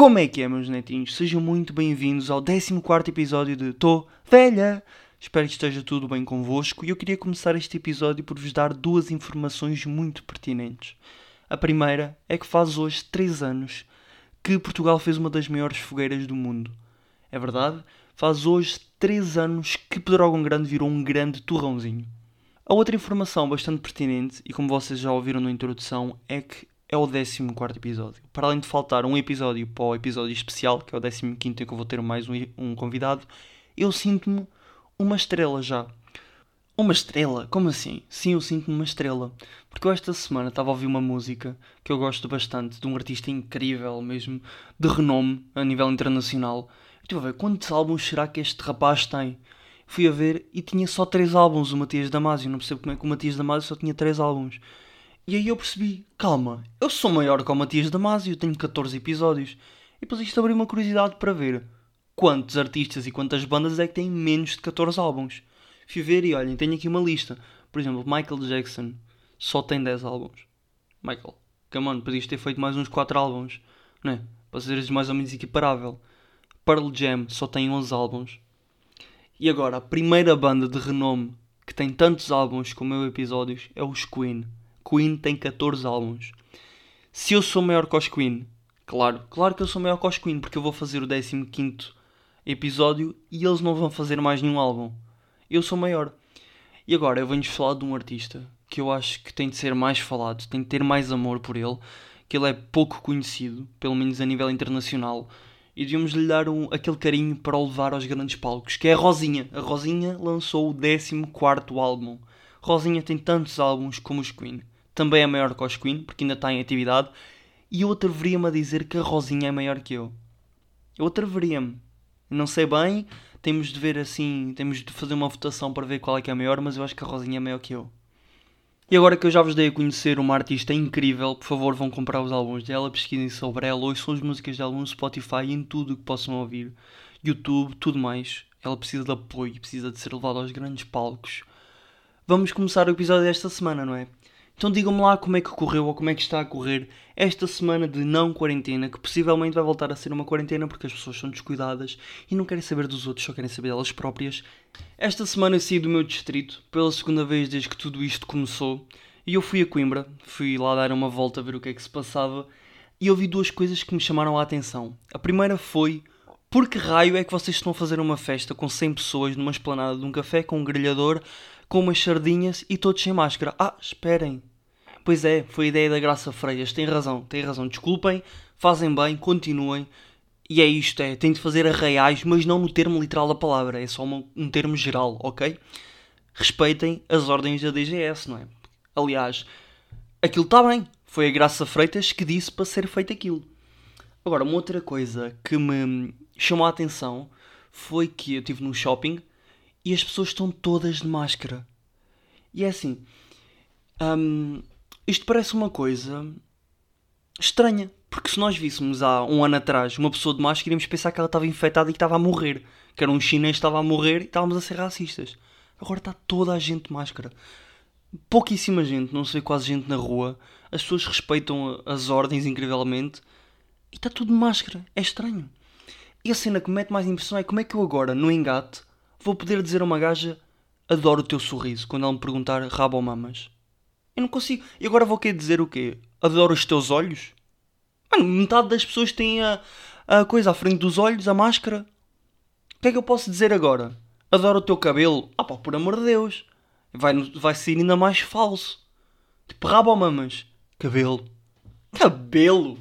Como é que é, meus netinhos? Sejam muito bem-vindos ao 14 episódio de Tô Velha! Espero que esteja tudo bem convosco e eu queria começar este episódio por vos dar duas informações muito pertinentes. A primeira é que faz hoje 3 anos que Portugal fez uma das maiores fogueiras do mundo. É verdade? Faz hoje 3 anos que Pedrógão Grande virou um grande torrãozinho. A outra informação bastante pertinente, e como vocês já ouviram na introdução, é que é o 14 episódio. Para além de faltar um episódio para o episódio especial, que é o 15 em que eu vou ter mais um, um convidado, eu sinto-me uma estrela já. Uma estrela? Como assim? Sim, eu sinto-me uma estrela. Porque eu esta semana estava a ouvir uma música que eu gosto bastante, de um artista incrível mesmo, de renome a nível internacional. Eu estive a ver quantos álbuns será que este rapaz tem. Fui a ver e tinha só 3 álbuns, o Matias Damasio. Não percebo como é que o Matias Damasio só tinha 3 álbuns. E aí eu percebi, calma, eu sou maior que o Matias Damasio, tenho 14 episódios. E depois isto abriu uma curiosidade para ver quantos artistas e quantas bandas é que têm menos de 14 álbuns. Fui ver e olhem, tenho aqui uma lista. Por exemplo, Michael Jackson só tem 10 álbuns. Michael, come on, podias ter feito mais uns 4 álbuns, não é? Para seres mais ou menos equiparável. Pearl Jam só tem 11 álbuns. E agora, a primeira banda de renome que tem tantos álbuns como eu episódios é os Queen. Queen tem 14 álbuns. Se eu sou maior que os Queen, claro, claro que eu sou maior que os Queen, porque eu vou fazer o 15 episódio e eles não vão fazer mais nenhum álbum. Eu sou maior. E agora eu venho-vos falar de um artista que eu acho que tem de ser mais falado, tem de ter mais amor por ele, que ele é pouco conhecido, pelo menos a nível internacional, e devíamos lhe dar um, aquele carinho para o levar aos grandes palcos, que é a Rosinha. A Rosinha lançou o 14 álbum. Rosinha tem tantos álbuns como os Queen também é maior que os Queen, porque ainda está em atividade, e eu atreveria-me a dizer que a Rosinha é maior que eu. Eu atreveria-me. Não sei bem, temos de ver assim, temos de fazer uma votação para ver qual é que é maior, mas eu acho que a Rosinha é maior que eu. E agora que eu já vos dei a conhecer uma artista incrível, por favor vão comprar os álbuns dela, pesquisem sobre ela, ouçam as músicas dela no Spotify e em tudo o que possam ouvir. YouTube, tudo mais. Ela precisa de apoio, precisa de ser levada aos grandes palcos. Vamos começar o episódio desta semana, não é? Então digam-me lá como é que correu ou como é que está a correr esta semana de não quarentena, que possivelmente vai voltar a ser uma quarentena porque as pessoas são descuidadas e não querem saber dos outros, só querem saber delas próprias. Esta semana eu saí do meu distrito pela segunda vez desde que tudo isto começou e eu fui a Coimbra, fui lá dar uma volta a ver o que é que se passava e ouvi duas coisas que me chamaram a atenção. A primeira foi por que raio é que vocês estão a fazer uma festa com 100 pessoas numa esplanada de um café com um grelhador, com umas sardinhas e todos sem máscara? Ah, esperem. Pois é, foi a ideia da Graça Freitas. Tem razão, tem razão. Desculpem, fazem bem, continuem. E é isto, é, tem de fazer arraiais, mas não no termo literal da palavra, é só um termo geral, ok? Respeitem as ordens da DGS, não é? Aliás, aquilo está bem. Foi a Graça Freitas que disse para ser feito aquilo. Agora, uma outra coisa que me chamou a atenção foi que eu estive no shopping e as pessoas estão todas de máscara. E é assim, hum, isto parece uma coisa estranha. Porque se nós víssemos há um ano atrás uma pessoa de máscara, iríamos pensar que ela estava infectada e que estava a morrer. Que era um chinês que estava a morrer e estávamos a ser racistas. Agora está toda a gente de máscara. Pouquíssima gente, não se vê quase gente na rua. As pessoas respeitam as ordens incrivelmente. E está tudo de máscara. É estranho. E a cena que me mete mais impressão é como é que eu agora, no engate, vou poder dizer a uma gaja adoro o teu sorriso quando ela me perguntar rabo ou mamas. Eu não consigo. E agora vou querer dizer o quê? Adoro os teus olhos? Mano, metade das pessoas tem a, a coisa à frente dos olhos, a máscara. O que é que eu posso dizer agora? Adoro o teu cabelo? Ah pá, por amor de Deus. Vai, vai ser ainda mais falso. Tipo, rabo ou mamas? Cabelo. Cabelo?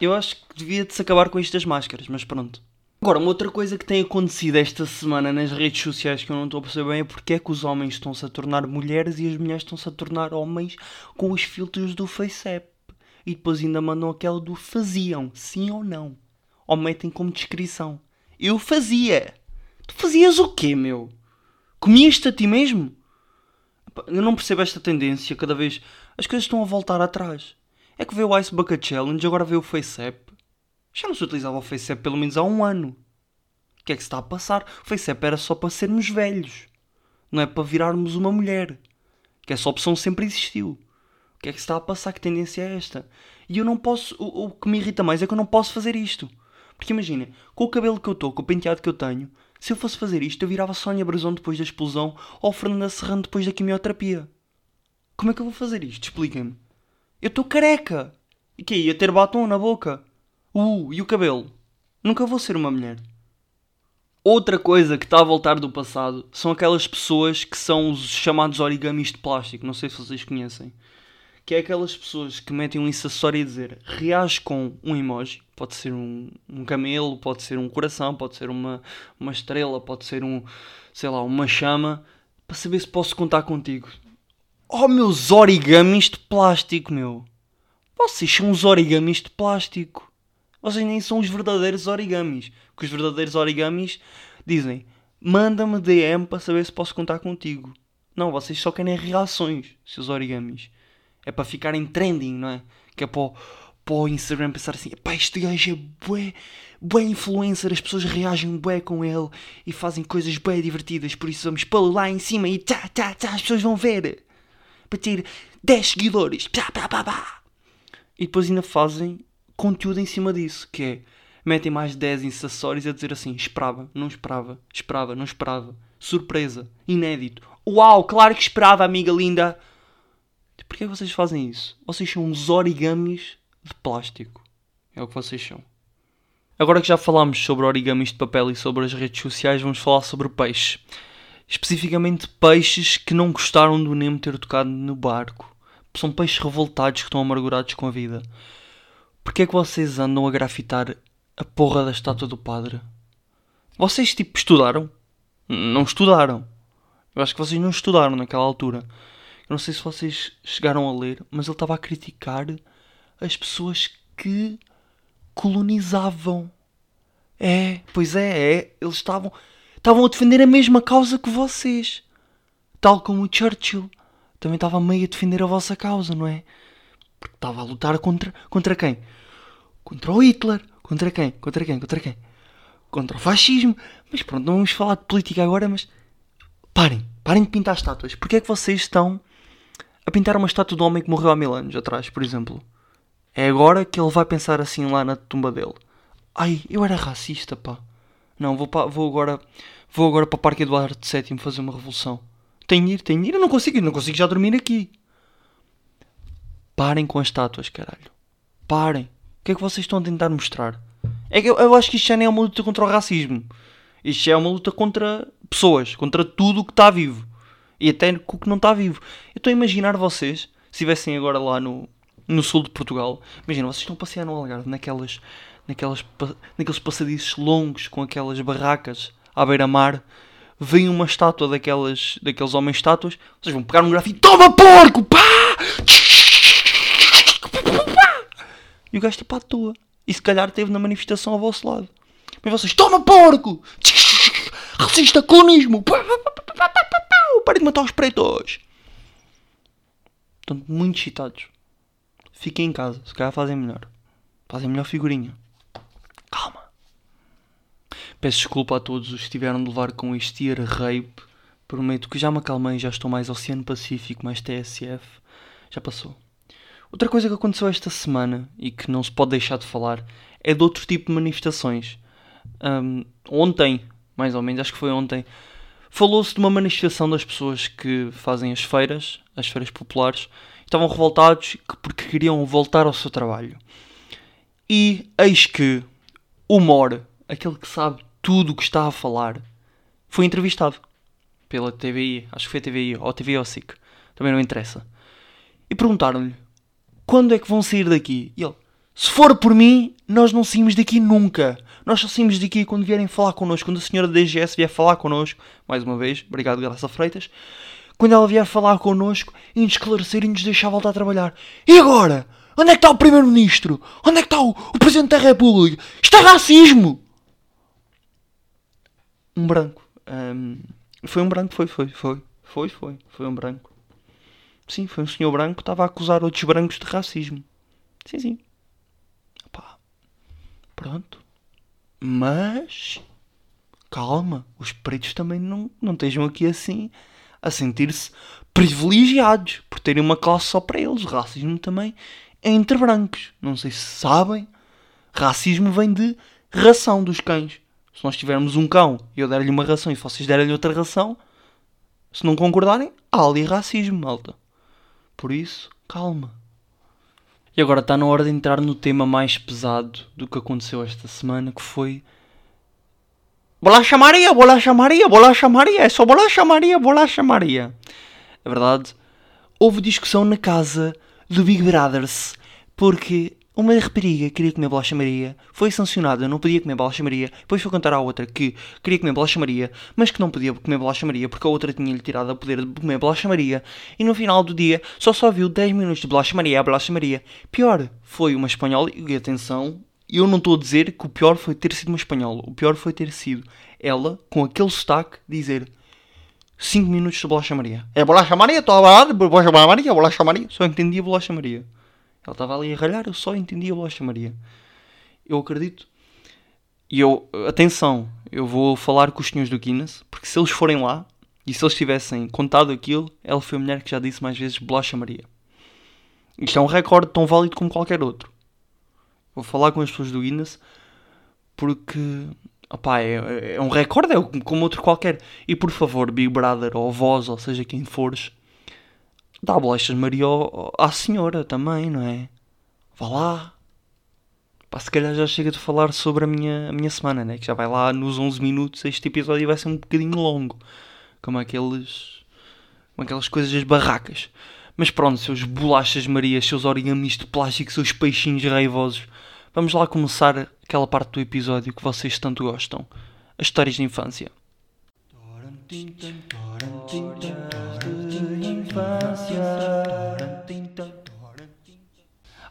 Eu acho que devia de se acabar com isto das máscaras, mas pronto. Agora, uma outra coisa que tem acontecido esta semana nas redes sociais que eu não estou a perceber bem é porque é que os homens estão-se a tornar mulheres e as mulheres estão-se a tornar homens com os filtros do FaceApp. E depois ainda mandam aquela do faziam, sim ou não. Ou metem como descrição. Eu fazia. Tu fazias o quê, meu? Comias-te a ti mesmo? Eu não percebo esta tendência, cada vez as coisas estão a voltar atrás. É que veio o Ice Bucket Challenge, agora veio o FaceApp. Já não se utilizava o FaceApp pelo menos há um ano. O que é que se está a passar? O FaceApp era só para sermos velhos. Não é para virarmos uma mulher. Que essa opção sempre existiu. O que é que se está a passar? Que tendência é esta? E eu não posso. O, o que me irrita mais é que eu não posso fazer isto. Porque imagina, com o cabelo que eu estou, com o penteado que eu tenho, se eu fosse fazer isto, eu virava Sónia Brasão depois da explosão ou Fernanda Serrano depois da quimioterapia. Como é que eu vou fazer isto? Expliquem-me. Eu estou careca. E que Ia ter batom na boca. Uh, e o cabelo? Nunca vou ser uma mulher. Outra coisa que está a voltar do passado são aquelas pessoas que são os chamados origamis de plástico. Não sei se vocês conhecem. Que é aquelas pessoas que metem um acessório a dizer reage com um emoji. Pode ser um, um camelo, pode ser um coração, pode ser uma, uma estrela, pode ser um, sei lá, uma chama. Para saber se posso contar contigo. Oh, meus origamis de plástico, meu. Vocês são os origamis de plástico. Vocês nem são os verdadeiros origamis. Que os verdadeiros origamis dizem: manda-me DM para saber se posso contar contigo. Não, vocês só querem reações, seus origamis. É para ficarem trending, não é? Que é para o, para o Instagram pensar assim: pá, este gajo é bué, bué influencer, as pessoas reagem bué com ele e fazem coisas bué divertidas, por isso vamos pô-lo lá em cima e tá, tá, tá, as pessoas vão ver para ter 10 seguidores. Pá, pá, pá, pá. E depois ainda fazem conteúdo em cima disso, que é metem mais 10 acessórios a dizer assim: esperava, não esperava, esperava, não esperava, surpresa, inédito. Uau, claro que esperava, amiga linda. Porquê vocês fazem isso? Vocês são uns origamis de plástico. É o que vocês são. Agora que já falámos sobre origamis de papel e sobre as redes sociais, vamos falar sobre peixe especificamente peixes que não gostaram do Nemo ter tocado no barco. São peixes revoltados que estão amargurados com a vida. Porquê é que vocês andam a grafitar a porra da estátua do padre? Vocês, tipo, estudaram? Não estudaram. Eu acho que vocês não estudaram naquela altura. Eu não sei se vocês chegaram a ler, mas ele estava a criticar as pessoas que colonizavam. É, pois é, é. Eles estavam estavam a defender a mesma causa que vocês. Tal como o Churchill também estava meio a defender a vossa causa, não é? Porque estava a lutar contra, contra quem? Contra o Hitler. Contra quem? Contra quem? Contra quem? Contra o fascismo. Mas pronto, não vamos falar de política agora, mas parem, parem de pintar estátuas. Porquê é que vocês estão a pintar uma estátua do homem que morreu há mil anos atrás, por exemplo? É agora que ele vai pensar assim lá na tumba dele. Ai, eu era racista, pá. Não, vou, pa, vou agora vou agora para o Parque Eduardo VII fazer uma revolução. Tenho de ir, tenho de ir. Eu não consigo, eu não consigo já dormir aqui. Parem com as estátuas, caralho. Parem. O que é que vocês estão a tentar mostrar? É que eu, eu acho que isto já nem é uma luta contra o racismo. Isto já é uma luta contra pessoas, contra tudo o que está vivo. E até o que não está vivo. Eu estou a imaginar vocês, se estivessem agora lá no, no sul de Portugal, imagina, vocês estão a passear no Algarve, naquelas naquelas, naqueles passadiços longos com aquelas barracas à beira-mar, vem uma estátua daquelas, daqueles homens estátuas, vocês vão pegar um grafite, toma porco! Pá! E o gajo a toa. E se calhar esteve na manifestação ao vosso lado. Mas vocês, toma porco! Racista, colonismo! Parem de matar os pretos! Estão muito excitados. Fiquem em casa, se calhar fazem melhor. Fazem melhor figurinha. Calma. Peço desculpa a todos os que tiveram de levar com este year rape. Prometo que já me acalmei, já estou mais Oceano Pacífico, mais TSF. Já passou. Outra coisa que aconteceu esta semana e que não se pode deixar de falar é de outro tipo de manifestações. Um, ontem, mais ou menos, acho que foi ontem, falou-se de uma manifestação das pessoas que fazem as feiras, as feiras populares, estavam revoltados porque queriam voltar ao seu trabalho. E eis que o Mor, aquele que sabe tudo o que está a falar, foi entrevistado pela TVI, acho que foi a TVI ou a TVI ou SIC, também não interessa. E perguntaram-lhe quando é que vão sair daqui? E ele, se for por mim, nós não saímos daqui nunca. Nós só saímos daqui quando vierem falar connosco, quando a senhora da DGS vier falar connosco, mais uma vez, obrigado Graça Freitas, quando ela vier falar connosco e nos esclarecer e nos deixar voltar a trabalhar. E agora? Onde é que está o Primeiro-Ministro? Onde é que está o, o Presidente da República? Isto é racismo! Um branco. Um, foi um branco, foi, foi, foi. Foi, foi. Foi um branco. Sim, foi um senhor branco que estava a acusar outros brancos de racismo. Sim, sim. Pronto. Mas. Calma. Os pretos também não, não estejam aqui assim a sentir-se privilegiados por terem uma classe só para eles. O racismo também entre brancos. Não sei se sabem. Racismo vem de ração dos cães. Se nós tivermos um cão e eu der-lhe uma ração e vocês derem-lhe outra ração, se não concordarem, há ali racismo, malta. Por isso, calma. E agora está na hora de entrar no tema mais pesado do que aconteceu esta semana, que foi Bolacha Maria, Bolacha Maria, Bolacha Maria, é só Bolacha Maria, Bolacha Maria. É verdade, houve discussão na casa do Big Brothers, porque uma rapariga queria comer bolacha Maria, foi sancionada, não podia comer bolacha Maria, depois foi contar à outra que queria comer bolacha Maria, mas que não podia comer bolacha Maria porque a outra tinha-lhe tirado o poder de comer bolacha Maria, e no final do dia só só viu 10 minutos de bolacha Maria, bolacha Maria. Pior, foi uma espanhola, e atenção, eu não estou a dizer que o pior foi ter sido uma espanhola, o pior foi ter sido ela, com aquele sotaque, dizer 5 minutos de bolacha Maria. É bolacha Maria, estou a falar, bolacha Maria, bolacha Maria. Só entendia bolacha Maria. Ela estava ali a ralhar, eu só entendia a bolacha Maria. Eu acredito. E eu, atenção, eu vou falar com os senhores do Guinness, porque se eles forem lá e se eles tivessem contado aquilo, ela foi a mulher que já disse mais vezes bolacha Maria. Isto é um recorde tão válido como qualquer outro. Vou falar com as pessoas do Guinness porque opá, é, é um recorde, é como outro qualquer. E por favor, Big Brother ou vós, ou seja quem fores, Dá bolachas Maria à senhora também, não é? Vá lá. Pá, se calhar já chega de falar sobre a minha, a minha semana, né? Que já vai lá nos 11 minutos. Este episódio vai ser um bocadinho longo. Como aqueles. Como aquelas coisas das barracas. Mas pronto, seus bolachas Maria, seus origamis de plástico, seus peixinhos raivosos. Vamos lá começar aquela parte do episódio que vocês tanto gostam. As histórias de infância infância.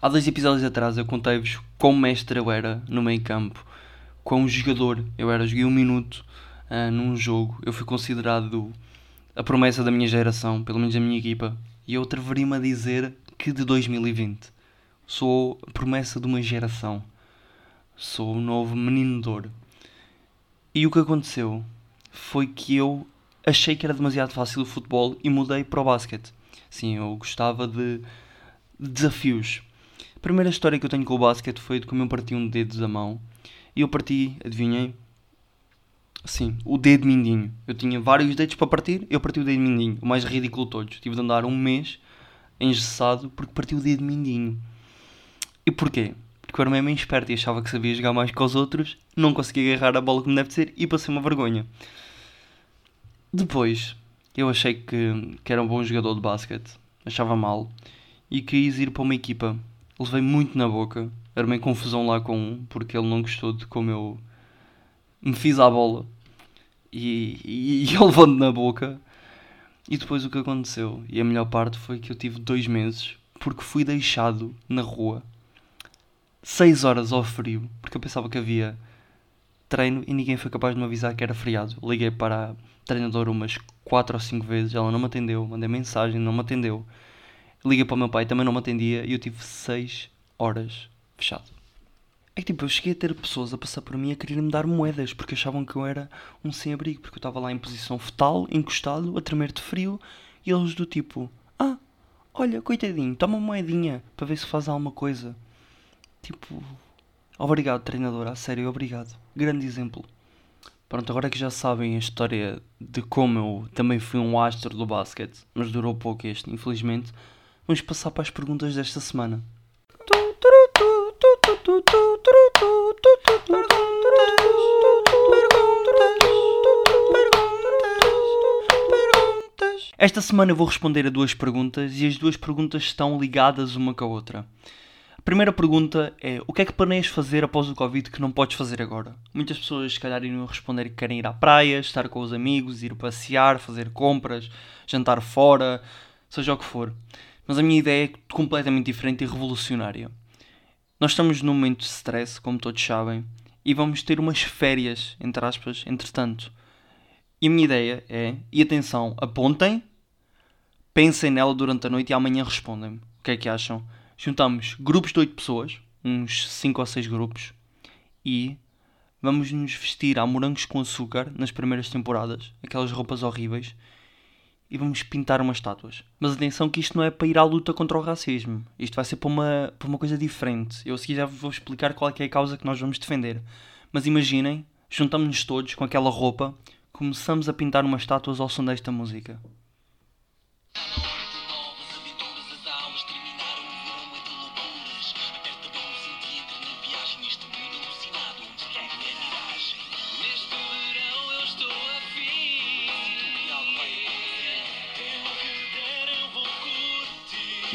Há dois episódios atrás eu contei-vos quão mestre eu era no meio campo, quão jogador eu era. Joguei um minuto uh, num jogo, eu fui considerado a promessa da minha geração, pelo menos da minha equipa, e eu atreveria-me a dizer que de 2020 sou a promessa de uma geração, sou o novo menino de ouro. E o que aconteceu foi que eu achei que era demasiado fácil o futebol e mudei para o basquete. Sim, eu gostava de, de desafios. A primeira história que eu tenho com o basquete foi de como eu parti um dedo da mão. E eu parti, adivinhei? Sim, o dedo mindinho. Eu tinha vários dedos para partir, eu parti o dedo mindinho. O mais ridículo de todos. Tive de andar um mês engessado porque parti o dedo mindinho. E porquê? Porque eu era mesmo esperto e achava que sabia jogar mais que os outros, não conseguia agarrar a bola como deve ser e passei uma vergonha. Depois, eu achei que, que era um bom jogador de basquete, achava mal, e quis ir para uma equipa. Levei muito na boca, armei confusão lá com um, porque ele não gostou de como eu me fiz à bola. E, e, e ele levou na boca. E depois o que aconteceu, e a melhor parte foi que eu tive dois meses, porque fui deixado na rua, seis horas ao frio, porque eu pensava que havia treino e ninguém foi capaz de me avisar que era feriado. Liguei para treinador umas 4 ou 5 vezes, ela não me atendeu, mandei mensagem, não me atendeu. Liguei para o meu pai, também não me atendia e eu tive 6 horas fechado. É que tipo, eu cheguei a ter pessoas a passar por mim a querer me dar moedas porque achavam que eu era um sem-abrigo, porque eu estava lá em posição fetal, encostado, a tremer de frio, e eles do tipo: Ah, olha, coitadinho, toma uma moedinha para ver se faz alguma coisa. Tipo, obrigado, treinador, a sério, obrigado. Grande exemplo. Pronto, agora que já sabem a história de como eu também fui um astro do basquete, mas durou pouco este, infelizmente, vamos passar para as perguntas desta semana. Esta semana eu vou responder a duas perguntas e as duas perguntas estão ligadas uma com a outra. Primeira pergunta é: o que é que planeias fazer após o Covid que não podes fazer agora? Muitas pessoas, se calhar, iriam responder que querem ir à praia, estar com os amigos, ir passear, fazer compras, jantar fora, seja o que for. Mas a minha ideia é completamente diferente e revolucionária. Nós estamos num momento de stress, como todos sabem, e vamos ter umas férias, entre aspas, entretanto. E a minha ideia é, e atenção, apontem, pensem nela durante a noite e amanhã respondem-me. O que é que acham? Juntamos grupos de 8 pessoas, uns 5 ou 6 grupos, e vamos nos vestir a morangos com açúcar nas primeiras temporadas, aquelas roupas horríveis, e vamos pintar umas estátuas. Mas atenção que isto não é para ir à luta contra o racismo. Isto vai ser para uma, para uma coisa diferente. Eu seguir já vou explicar qual é, é a causa que nós vamos defender. Mas imaginem, juntamos-nos todos com aquela roupa, começamos a pintar umas estátuas ao som desta música.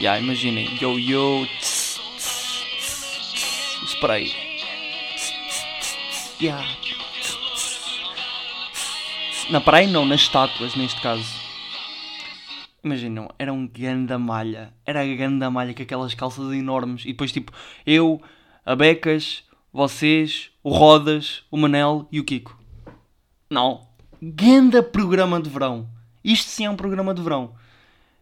Yeah, imaginem. Yo, yo. Tss, tss, tss, spray. Yeah. Na praia não, nas estátuas neste caso. Imaginam, era um ganda malha. Era a ganda malha com aquelas calças enormes. E depois tipo, eu, a Becas, vocês, o Rodas, o Manel e o Kiko. Não. Ganda programa de verão. Isto sim é um programa de verão.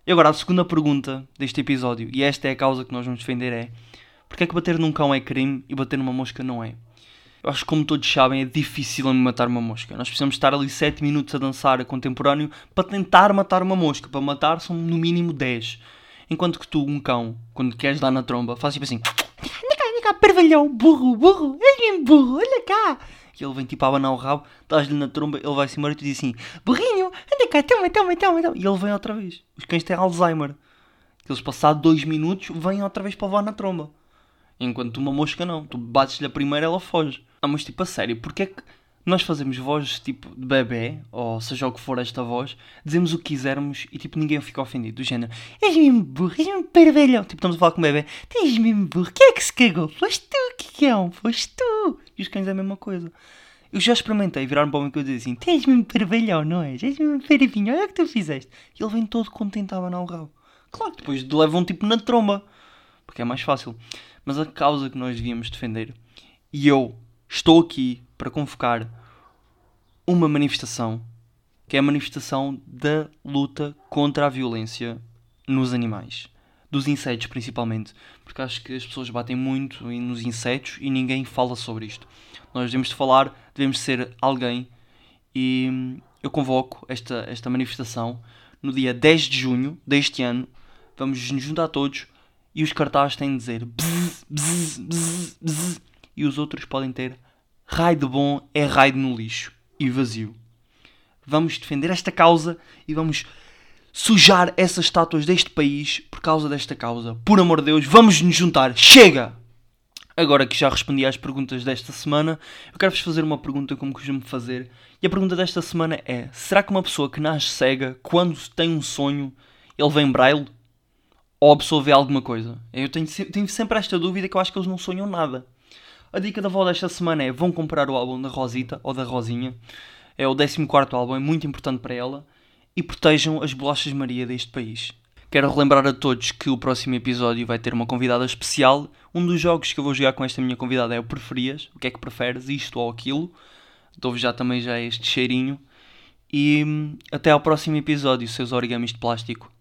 E agora a segunda pergunta deste episódio, e esta é a causa que nós vamos defender, é porque é que bater num cão é crime e bater numa mosca não é? Eu acho que como todos sabem é difícil matar uma mosca. Nós precisamos estar ali 7 minutos a dançar a contemporâneo para tentar matar uma mosca. Para matar são no mínimo 10. Enquanto que tu, um cão, quando queres dar na tromba, faz tipo assim... Anda cá, anda cá, pervalhão, burro, burro, olha burro, olha cá. E ele vem tipo a abanar o rabo, dás-lhe na tromba, ele vai-se embora e tu diz assim: Burrinho, anda cá, toma, toma, toma, toma. E ele vem outra vez. Os cães têm Alzheimer. Eles, passados dois minutos, vêm outra vez para levar na tromba. Enquanto uma mosca não. Tu bates-lhe a primeira ela foge. Ah, mas tipo, a sério, porque é que nós fazemos vozes tipo de bebê, ou seja o que for esta voz, dizemos o que quisermos e tipo ninguém fica ofendido, do género, és mesmo burro, és mesmo parvelhão. Tipo, estamos a falar com o bebê, tens mesmo burro, quem é que se cagou? Foste tu, que um, foste tu. E os cães é a mesma coisa. Eu já experimentei virar-me para o homem e dizer assim: Tens mesmo parvalhão, não és? És mesmo paravinho, olha o que tu fizeste. E ele vem todo contente a abanar o rabo. Claro que depois levam tipo na tromba, porque é mais fácil. Mas a causa que nós devíamos defender, e eu estou aqui para convocar uma manifestação, que é a manifestação da luta contra a violência nos animais. Dos insetos, principalmente. Porque acho que as pessoas batem muito nos insetos e ninguém fala sobre isto. Nós devemos de falar, devemos ser alguém e eu convoco esta, esta manifestação no dia 10 de junho deste ano. Vamos nos juntar todos e os cartazes têm de dizer bzz, bzz, bzz, bzz, e os outros podem ter raio de bom é raio no lixo e vazio. Vamos defender esta causa e vamos sujar essas estátuas deste país por causa desta causa. Por amor de Deus, vamos nos juntar. Chega! Agora que já respondi às perguntas desta semana, eu quero-vos fazer uma pergunta como costumo fazer. E a pergunta desta semana é: será que uma pessoa que nasce cega, quando tem um sonho, ele vem braille? Ou a pessoa vê alguma coisa? Eu tenho, tenho sempre esta dúvida que eu acho que eles não sonham nada. A dica da avó desta semana é: vão comprar o álbum da Rosita ou da Rosinha. É o 14 álbum, é muito importante para ela. E protejam as bolachas Maria deste país. Quero relembrar a todos que o próximo episódio vai ter uma convidada especial. Um dos jogos que eu vou jogar com esta minha convidada é o Preferias. O que é que preferes, isto ou aquilo? Dou-vos já também já este cheirinho. E hum, até ao próximo episódio, seus origamis de plástico.